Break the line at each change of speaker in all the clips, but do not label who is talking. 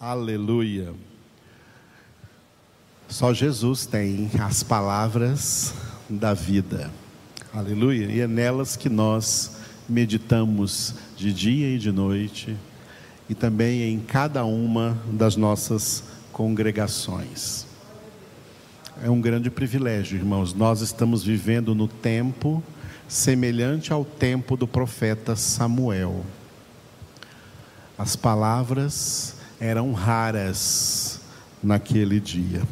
Aleluia. Só Jesus tem as palavras da vida. Aleluia. E é nelas que nós meditamos de dia e de noite e também em cada uma das nossas congregações. É um grande privilégio, irmãos. Nós estamos vivendo no tempo semelhante ao tempo do profeta Samuel. As palavras eram raras naquele dia.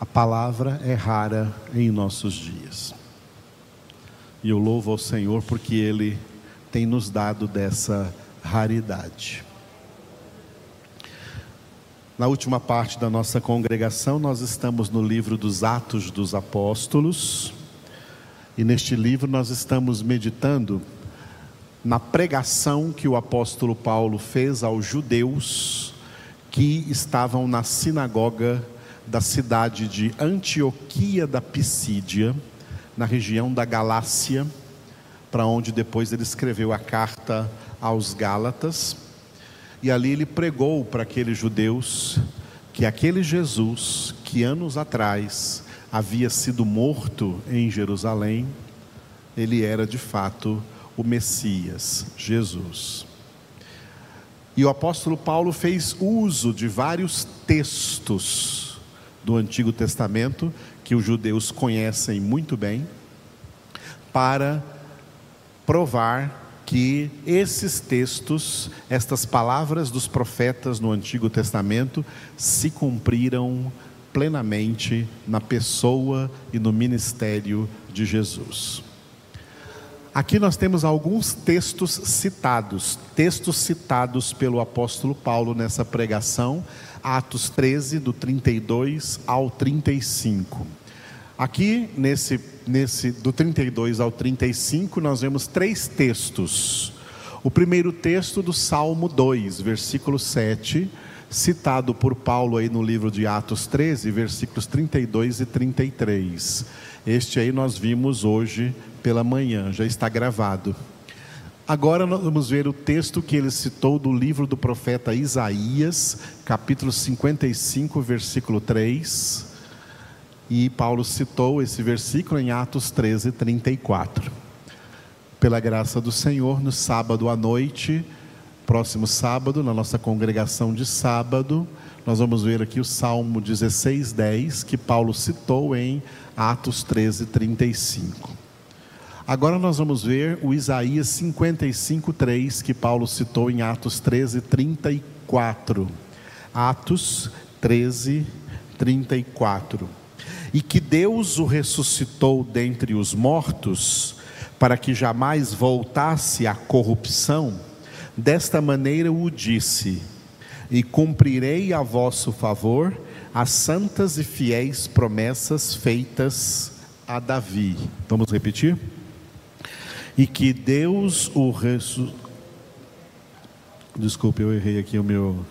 A palavra é rara em nossos dias. E eu louvo ao Senhor porque Ele tem nos dado dessa raridade. Na última parte da nossa congregação, nós estamos no livro dos Atos dos Apóstolos. E neste livro nós estamos meditando na pregação que o apóstolo Paulo fez aos judeus que estavam na sinagoga da cidade de Antioquia da Pisídia, na região da Galácia, para onde depois ele escreveu a carta aos Gálatas. E ali ele pregou para aqueles judeus que aquele Jesus que anos atrás havia sido morto em Jerusalém, ele era de fato o Messias, Jesus. E o apóstolo Paulo fez uso de vários textos do Antigo Testamento, que os judeus conhecem muito bem, para provar que esses textos, estas palavras dos profetas no Antigo Testamento, se cumpriram plenamente na pessoa e no ministério de Jesus. Aqui nós temos alguns textos citados, textos citados pelo apóstolo Paulo nessa pregação, Atos 13, do 32 ao 35. Aqui, nesse, nesse, do 32 ao 35, nós vemos três textos. O primeiro texto do Salmo 2, versículo 7, citado por Paulo aí no livro de Atos 13, versículos 32 e 33. Este aí nós vimos hoje pela manhã, já está gravado. Agora nós vamos ver o texto que ele citou do livro do profeta Isaías, capítulo 55, versículo 3. E Paulo citou esse versículo em Atos 13, 34. Pela graça do Senhor, no sábado à noite, próximo sábado, na nossa congregação de sábado, nós vamos ver aqui o Salmo 16, 10, que Paulo citou em Atos 13, 35. Agora nós vamos ver o Isaías 55, 3, que Paulo citou em Atos 13, 34. Atos 13, 34. E que Deus o ressuscitou dentre os mortos, para que jamais voltasse à corrupção, desta maneira o disse: E cumprirei a vosso favor as santas e fiéis promessas feitas a Davi. Vamos repetir? e que Deus o ressuscitou. Desculpe, eu errei aqui o meu.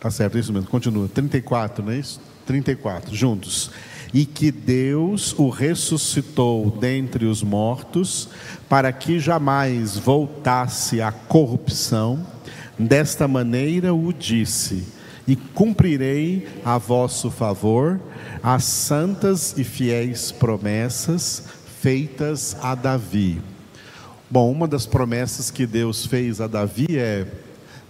Tá certo, é isso mesmo. Continua. 34, não é isso? 34, juntos. E que Deus o ressuscitou dentre os mortos, para que jamais voltasse à corrupção. Desta maneira o disse: E cumprirei a vosso favor as santas e fiéis promessas feitas a Davi. Bom, uma das promessas que Deus fez a Davi é: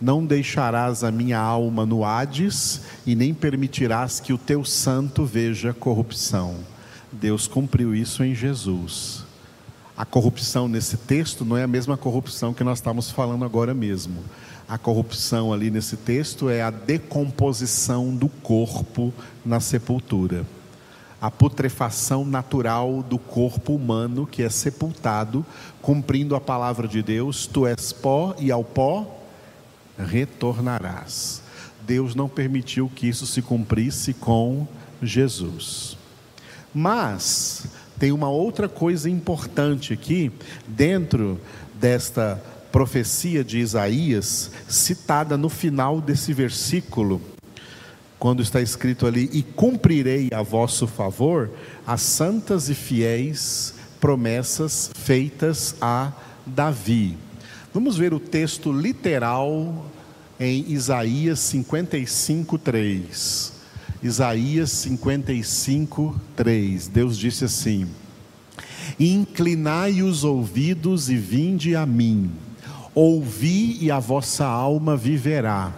Não deixarás a minha alma no Hades e nem permitirás que o teu santo veja corrupção. Deus cumpriu isso em Jesus. A corrupção nesse texto não é a mesma corrupção que nós estamos falando agora mesmo. A corrupção ali nesse texto é a decomposição do corpo na sepultura a putrefação natural do corpo humano que é sepultado, cumprindo a palavra de Deus: Tu és pó e ao pó retornarás. Deus não permitiu que isso se cumprisse com Jesus. Mas tem uma outra coisa importante aqui, dentro desta profecia de Isaías, citada no final desse versículo quando está escrito ali: E cumprirei a vosso favor as santas e fiéis promessas feitas a Davi. Vamos ver o texto literal em Isaías 55, 3. Isaías 55, 3. Deus disse assim: Inclinai os ouvidos e vinde a mim, ouvi e a vossa alma viverá,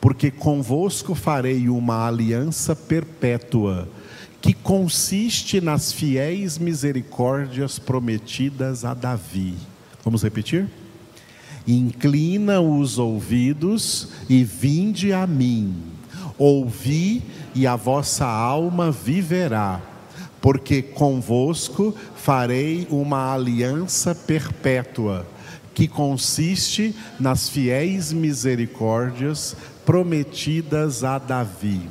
porque convosco farei uma aliança perpétua, que consiste nas fiéis misericórdias prometidas a Davi. Vamos repetir? Inclina os ouvidos e vinde a mim, ouvi e a vossa alma viverá porque convosco farei uma aliança perpétua, que consiste nas fiéis misericórdias prometidas a Davi.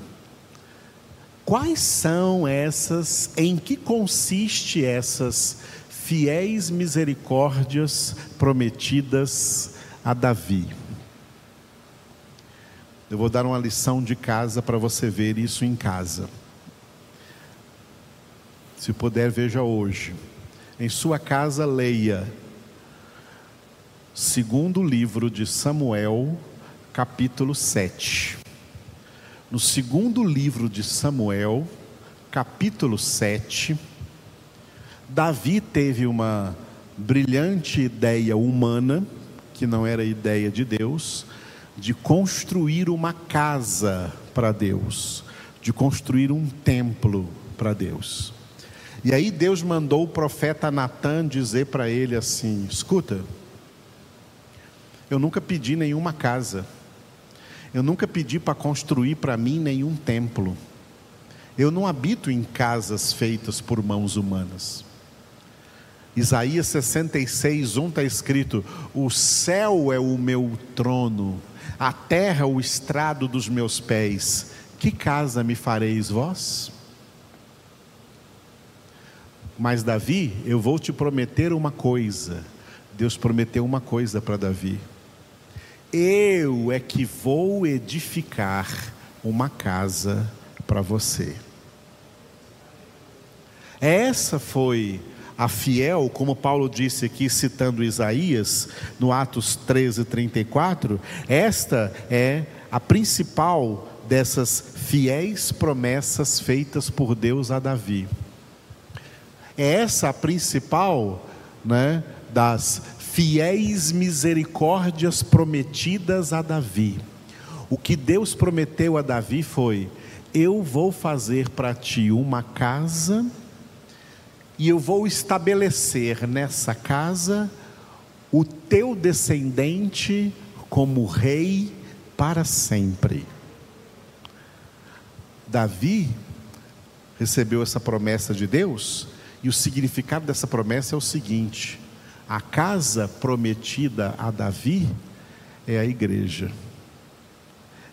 Quais são essas, em que consiste essas fiéis misericórdias prometidas a Davi? Eu vou dar uma lição de casa para você ver isso em casa. Se puder, veja hoje. Em sua casa, leia. Segundo livro de Samuel, capítulo 7. No segundo livro de Samuel, capítulo 7, Davi teve uma brilhante ideia humana, que não era ideia de Deus, de construir uma casa para Deus, de construir um templo para Deus. E aí Deus mandou o profeta Natan dizer para ele assim: escuta, eu nunca pedi nenhuma casa, eu nunca pedi para construir para mim nenhum templo, eu não habito em casas feitas por mãos humanas. Isaías 66, 1 está escrito: O céu é o meu trono, a terra o estrado dos meus pés. Que casa me fareis vós? Mas Davi, eu vou te prometer uma coisa. Deus prometeu uma coisa para Davi. Eu é que vou edificar uma casa para você. Essa foi a fiel, como Paulo disse aqui, citando Isaías, no Atos 13, 34, esta é a principal dessas fiéis promessas feitas por Deus a Davi. É essa a principal né, das fiéis misericórdias prometidas a Davi. O que Deus prometeu a Davi foi: Eu vou fazer para ti uma casa, e eu vou estabelecer nessa casa o teu descendente como rei para sempre. Davi recebeu essa promessa de Deus e o significado dessa promessa é o seguinte: a casa prometida a Davi é a igreja.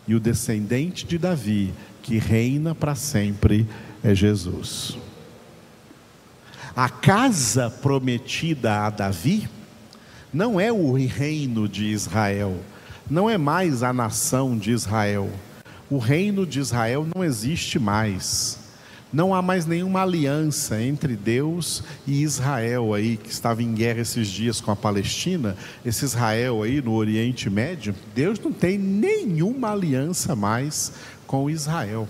E o descendente de Davi, que reina para sempre, é Jesus. A casa prometida a Davi não é o reino de Israel, não é mais a nação de Israel. O reino de Israel não existe mais. Não há mais nenhuma aliança entre Deus e Israel aí, que estava em guerra esses dias com a Palestina, esse Israel aí no Oriente Médio, Deus não tem nenhuma aliança mais com Israel.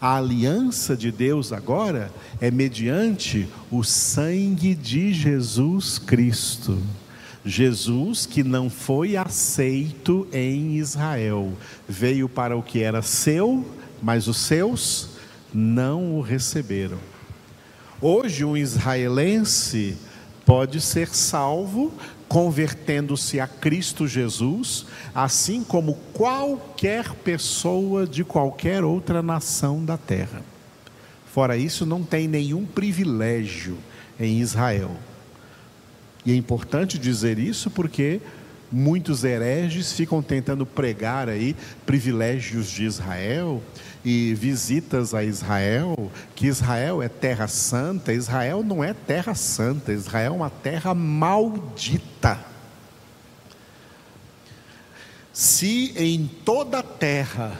A aliança de Deus agora é mediante o sangue de Jesus Cristo. Jesus, que não foi aceito em Israel, veio para o que era seu, mas os seus não o receberam. Hoje, um israelense pode ser salvo convertendo-se a Cristo Jesus, assim como qualquer pessoa de qualquer outra nação da terra. Fora isso, não tem nenhum privilégio em Israel. E é importante dizer isso porque muitos hereges ficam tentando pregar aí privilégios de Israel e visitas a Israel, que Israel é terra santa, Israel não é terra santa, Israel é uma terra maldita. Se em toda a terra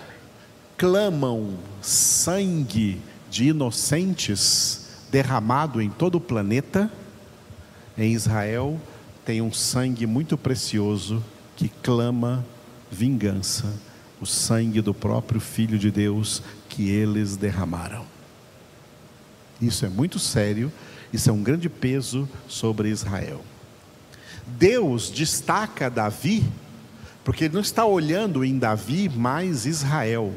clamam sangue de inocentes derramado em todo o planeta, em Israel tem um sangue muito precioso que clama vingança, o sangue do próprio Filho de Deus que eles derramaram. Isso é muito sério, isso é um grande peso sobre Israel. Deus destaca Davi, porque ele não está olhando em Davi mais Israel,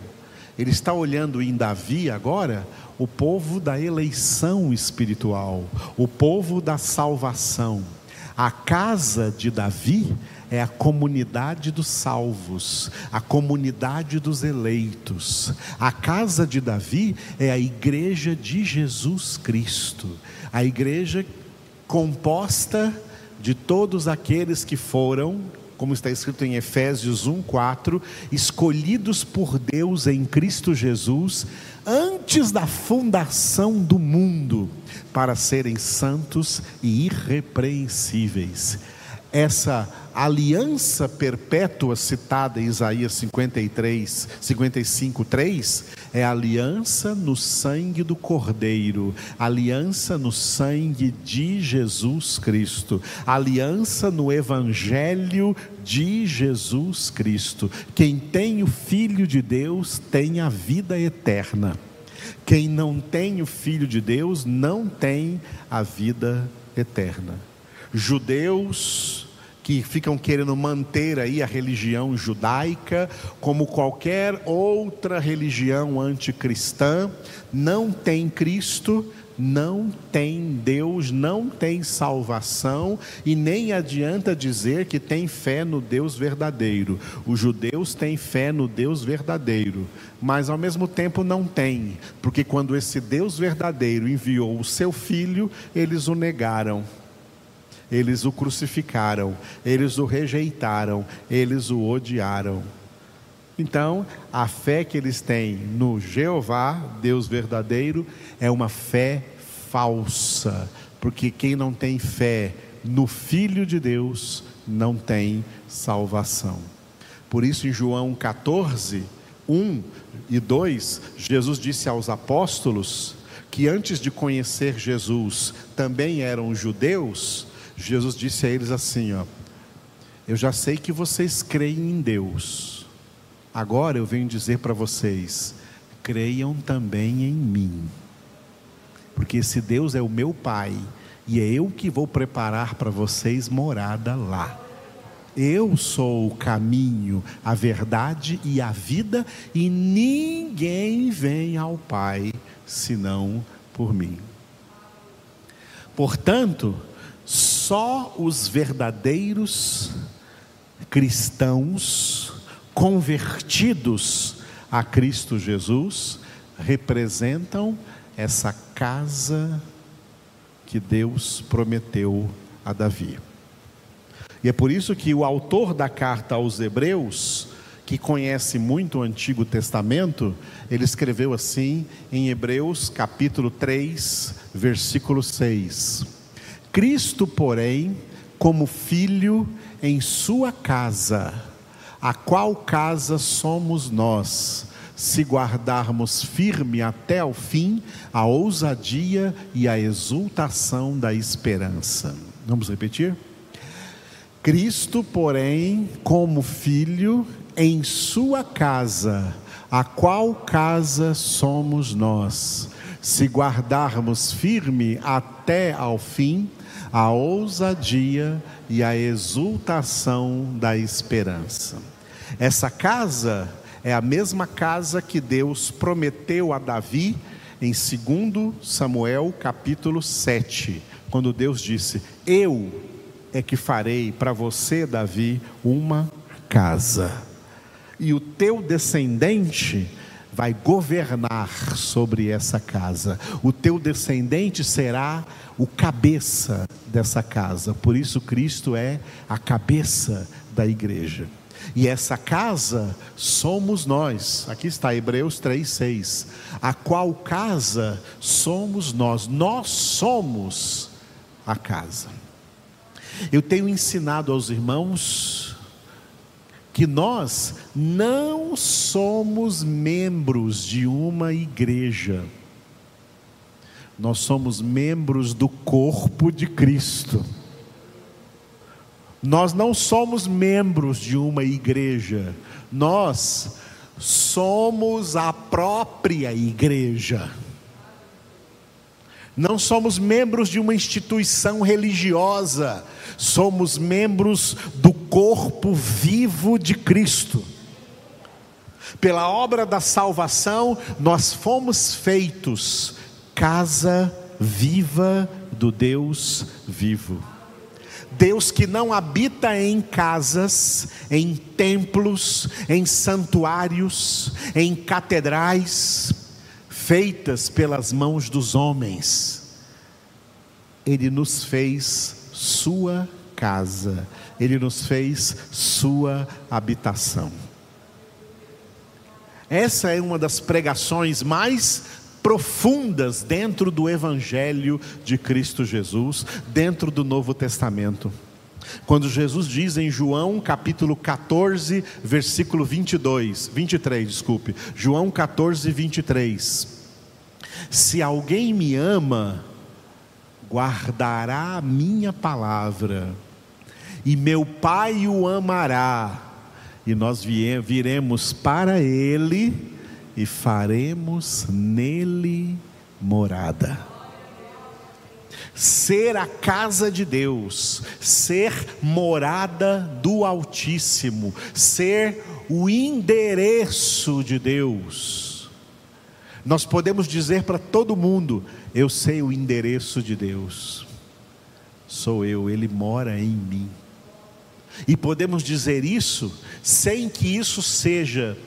ele está olhando em Davi agora o povo da eleição espiritual, o povo da salvação. A casa de Davi é a comunidade dos salvos, a comunidade dos eleitos. A casa de Davi é a igreja de Jesus Cristo, a igreja composta de todos aqueles que foram como está escrito em Efésios 1:4, escolhidos por Deus em Cristo Jesus antes da fundação do mundo, para serem santos e irrepreensíveis. Essa aliança perpétua citada em Isaías 53, 55, 3, é aliança no sangue do Cordeiro, aliança no sangue de Jesus Cristo, aliança no Evangelho de Jesus Cristo. Quem tem o Filho de Deus tem a vida eterna. Quem não tem o Filho de Deus não tem a vida eterna. Judeus, que ficam querendo manter aí a religião judaica como qualquer outra religião anticristã, não tem Cristo, não tem Deus, não tem salvação e nem adianta dizer que tem fé no Deus verdadeiro. Os judeus têm fé no Deus verdadeiro, mas ao mesmo tempo não têm, porque quando esse Deus verdadeiro enviou o seu filho, eles o negaram eles o crucificaram, eles o rejeitaram, eles o odiaram. Então, a fé que eles têm no Jeová, Deus verdadeiro, é uma fé falsa, porque quem não tem fé no Filho de Deus não tem salvação. Por isso, em João 14, 1 e 2, Jesus disse aos apóstolos que antes de conhecer Jesus também eram judeus Jesus disse a eles assim: ó, Eu já sei que vocês creem em Deus, agora eu venho dizer para vocês: creiam também em mim, porque esse Deus é o meu Pai, e é eu que vou preparar para vocês morada lá. Eu sou o caminho, a verdade e a vida, e ninguém vem ao Pai senão por mim. Portanto, só os verdadeiros cristãos convertidos a Cristo Jesus representam essa casa que Deus prometeu a Davi. E é por isso que o autor da carta aos Hebreus, que conhece muito o Antigo Testamento, ele escreveu assim em Hebreus capítulo 3, versículo 6. Cristo, porém, como filho em sua casa, a qual casa somos nós, se guardarmos firme até o fim a ousadia e a exultação da esperança. Vamos repetir? Cristo, porém, como filho em sua casa, a qual casa somos nós, se guardarmos firme até ao fim a ousadia e a exultação da esperança. Essa casa é a mesma casa que Deus prometeu a Davi em 2 Samuel capítulo 7, quando Deus disse: Eu é que farei para você, Davi, uma casa, e o teu descendente vai governar sobre essa casa. O teu descendente será o cabeça dessa casa. Por isso Cristo é a cabeça da igreja. E essa casa somos nós. Aqui está Hebreus 3:6. A qual casa somos nós? Nós somos a casa. Eu tenho ensinado aos irmãos que nós não somos membros de uma igreja, nós somos membros do corpo de Cristo. Nós não somos membros de uma igreja, nós somos a própria igreja. Não somos membros de uma instituição religiosa, somos membros do corpo vivo de Cristo. Pela obra da salvação, nós fomos feitos casa viva do Deus vivo. Deus que não habita em casas, em templos, em santuários, em catedrais, feitas pelas mãos dos homens. Ele nos fez sua casa, ele nos fez sua habitação. Essa é uma das pregações mais profundas dentro do Evangelho de Cristo Jesus, dentro do Novo Testamento. Quando Jesus diz em João capítulo 14, versículo 22, 23, desculpe, João 14, 23. Se alguém me ama, guardará a minha palavra, e meu Pai o amará, e nós viremos para ele e faremos nele morada. Ser a casa de Deus, ser morada do Altíssimo, ser o endereço de Deus. Nós podemos dizer para todo mundo: eu sei o endereço de Deus, sou eu, Ele mora em mim. E podemos dizer isso sem que isso seja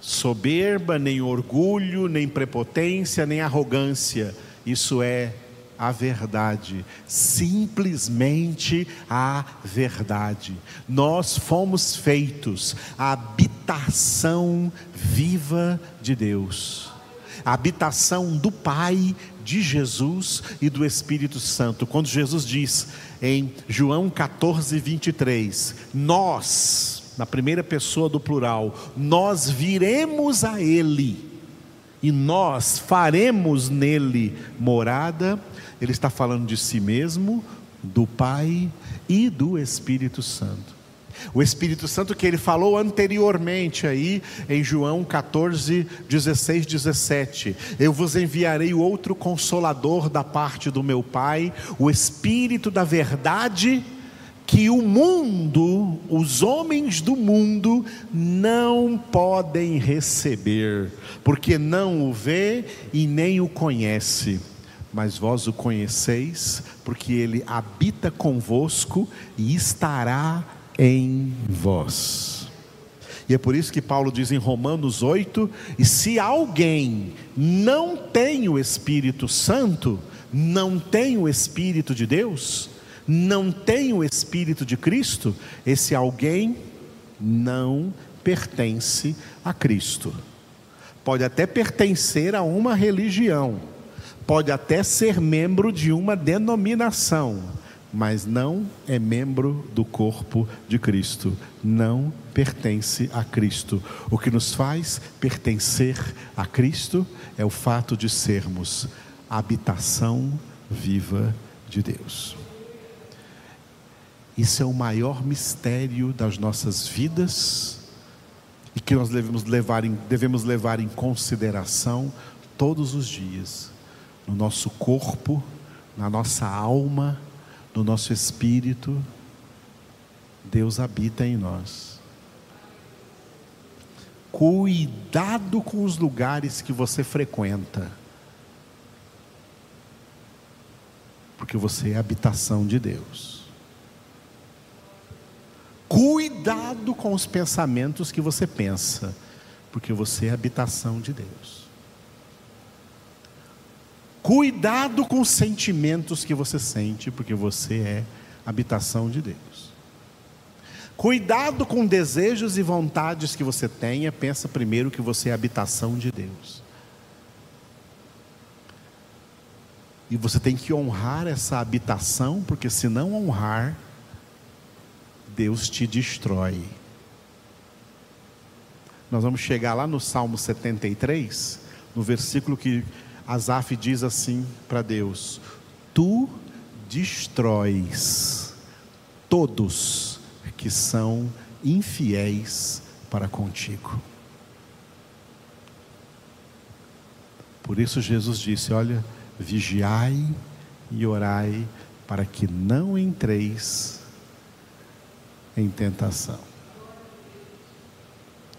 soberba, nem orgulho, nem prepotência, nem arrogância. Isso é a verdade, simplesmente a verdade. Nós fomos feitos a habitação viva de Deus, a habitação do Pai, de Jesus e do Espírito Santo. Quando Jesus diz em João 14, 23, nós, na primeira pessoa do plural, nós viremos a Ele e nós faremos nele morada. Ele está falando de si mesmo, do Pai e do Espírito Santo. O Espírito Santo que ele falou anteriormente aí em João 14, 16, 17. Eu vos enviarei outro consolador da parte do meu Pai, o Espírito da verdade que o mundo, os homens do mundo, não podem receber, porque não o vê e nem o conhece. Mas vós o conheceis, porque ele habita convosco e estará em vós. E é por isso que Paulo diz em Romanos 8: e se alguém não tem o Espírito Santo, não tem o Espírito de Deus, não tem o Espírito de Cristo, esse alguém não pertence a Cristo. Pode até pertencer a uma religião, pode até ser membro de uma denominação, mas não é membro do corpo de Cristo, não pertence a Cristo. O que nos faz pertencer a Cristo é o fato de sermos habitação viva de Deus. Isso é o maior mistério das nossas vidas e que nós devemos levar em, devemos levar em consideração todos os dias, no nosso corpo, na nossa alma, no nosso espírito. Deus habita em nós. Cuidado com os lugares que você frequenta, porque você é habitação de Deus. Cuidado com os pensamentos que você pensa, porque você é habitação de Deus. Cuidado com os sentimentos que você sente, porque você é habitação de Deus. Cuidado com desejos e vontades que você tenha, pensa primeiro que você é habitação de Deus. E você tem que honrar essa habitação, porque se não honrar, Deus te destrói. Nós vamos chegar lá no Salmo 73, no versículo que Asaf diz assim para Deus: Tu destróis todos que são infiéis para contigo. Por isso Jesus disse: Olha, vigiai e orai para que não entreis em tentação.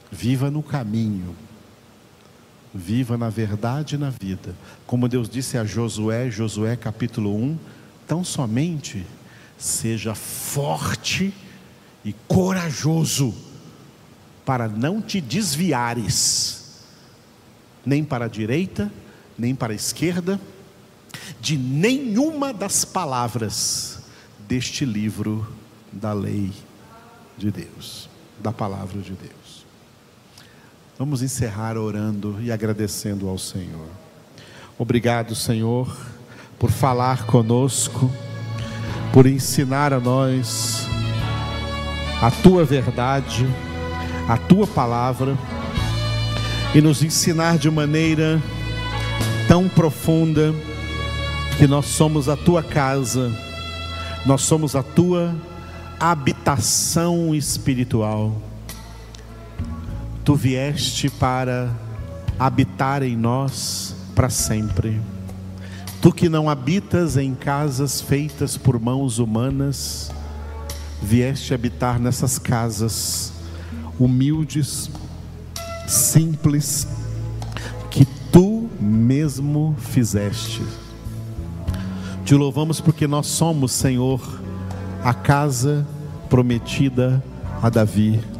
Viva no caminho, viva na verdade e na vida. Como Deus disse a Josué, Josué capítulo 1, tão somente seja forte e corajoso para não te desviares, nem para a direita, nem para a esquerda, de nenhuma das palavras deste livro da lei de Deus, da palavra de Deus. Vamos encerrar orando e agradecendo ao Senhor. Obrigado, Senhor, por falar conosco, por ensinar a nós a tua verdade, a tua palavra e nos ensinar de maneira tão profunda que nós somos a tua casa, nós somos a tua habitação espiritual. Tu vieste para habitar em nós para sempre. Tu que não habitas em casas feitas por mãos humanas, vieste habitar nessas casas humildes, simples, que tu mesmo fizeste. Te louvamos porque nós somos, Senhor, a casa prometida a Davi.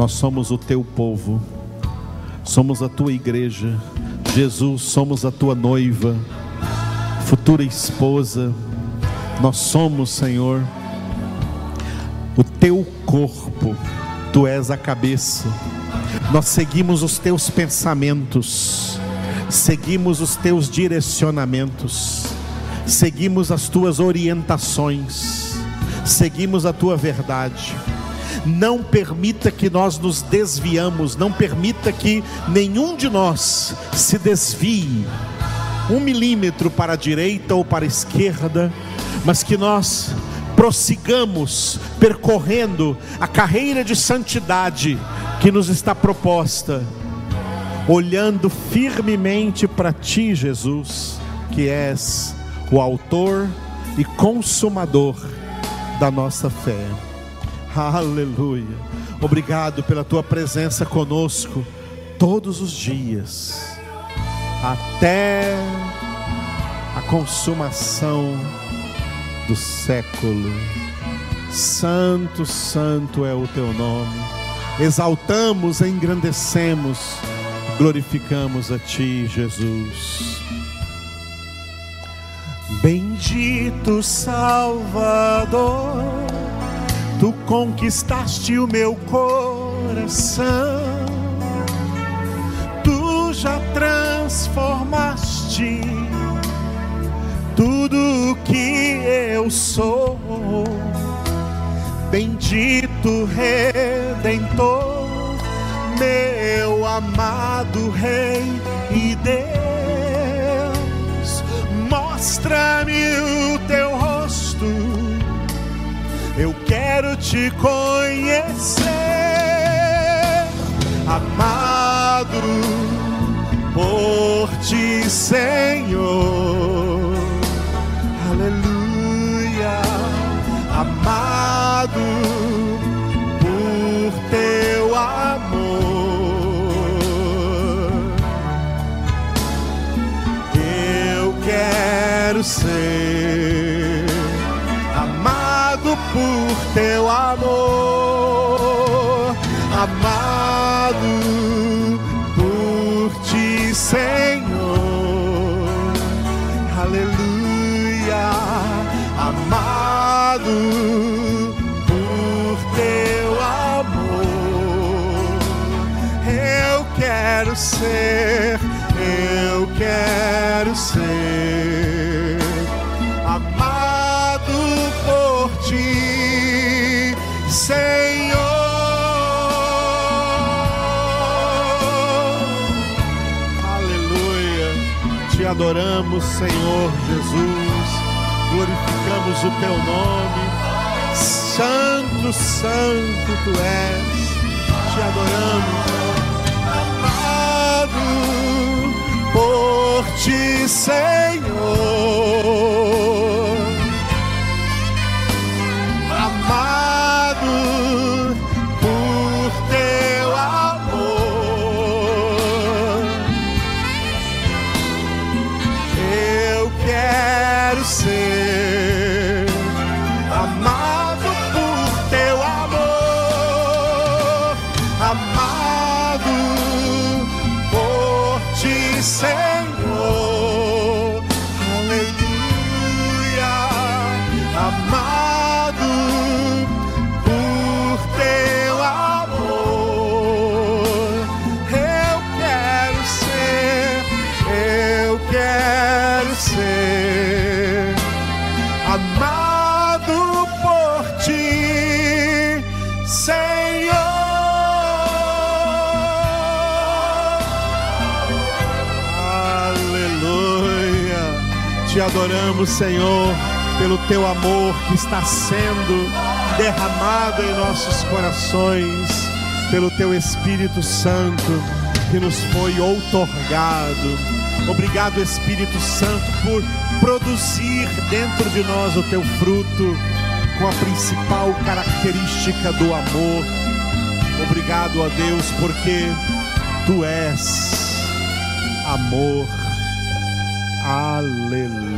Nós somos o teu povo, somos a tua igreja. Jesus, somos a tua noiva, futura esposa. Nós somos, Senhor, o teu corpo, tu és a cabeça. Nós seguimos os teus pensamentos, seguimos os teus direcionamentos, seguimos as tuas orientações, seguimos a tua verdade. Não permita que nós nos desviamos, não permita que nenhum de nós se desvie um milímetro para a direita ou para a esquerda, mas que nós prossigamos percorrendo a carreira de santidade que nos está proposta, olhando firmemente para Ti, Jesus, que és o Autor e Consumador da nossa fé. Aleluia. Obrigado pela Tua presença conosco todos os dias, até a consumação do século. Santo, santo é o teu nome. Exaltamos, engrandecemos, glorificamos a ti, Jesus. Bendito Salvador, tu conquistaste o meu coração, tu já transformaste tudo que eu sou. Bendito Redentor, meu amado Rei e Deus, mostra-me o te conhecer, amado por ti, Senhor. Aleluia, amado amor, amado por ti, Senhor. amado amor. Eu quero ser, eu quero ser adoramos, Senhor Jesus glorificamos o teu nome, Santo, santo tu és. Te adoramos. Amado por ti, Senhor. to say adoramos, Senhor, pelo teu amor que está sendo derramado em nossos corações, pelo teu Espírito Santo que nos foi outorgado. Obrigado, Espírito Santo, por produzir dentro de nós o teu fruto com a principal característica do amor. Obrigado a Deus, porque tu és amor. Aleluia.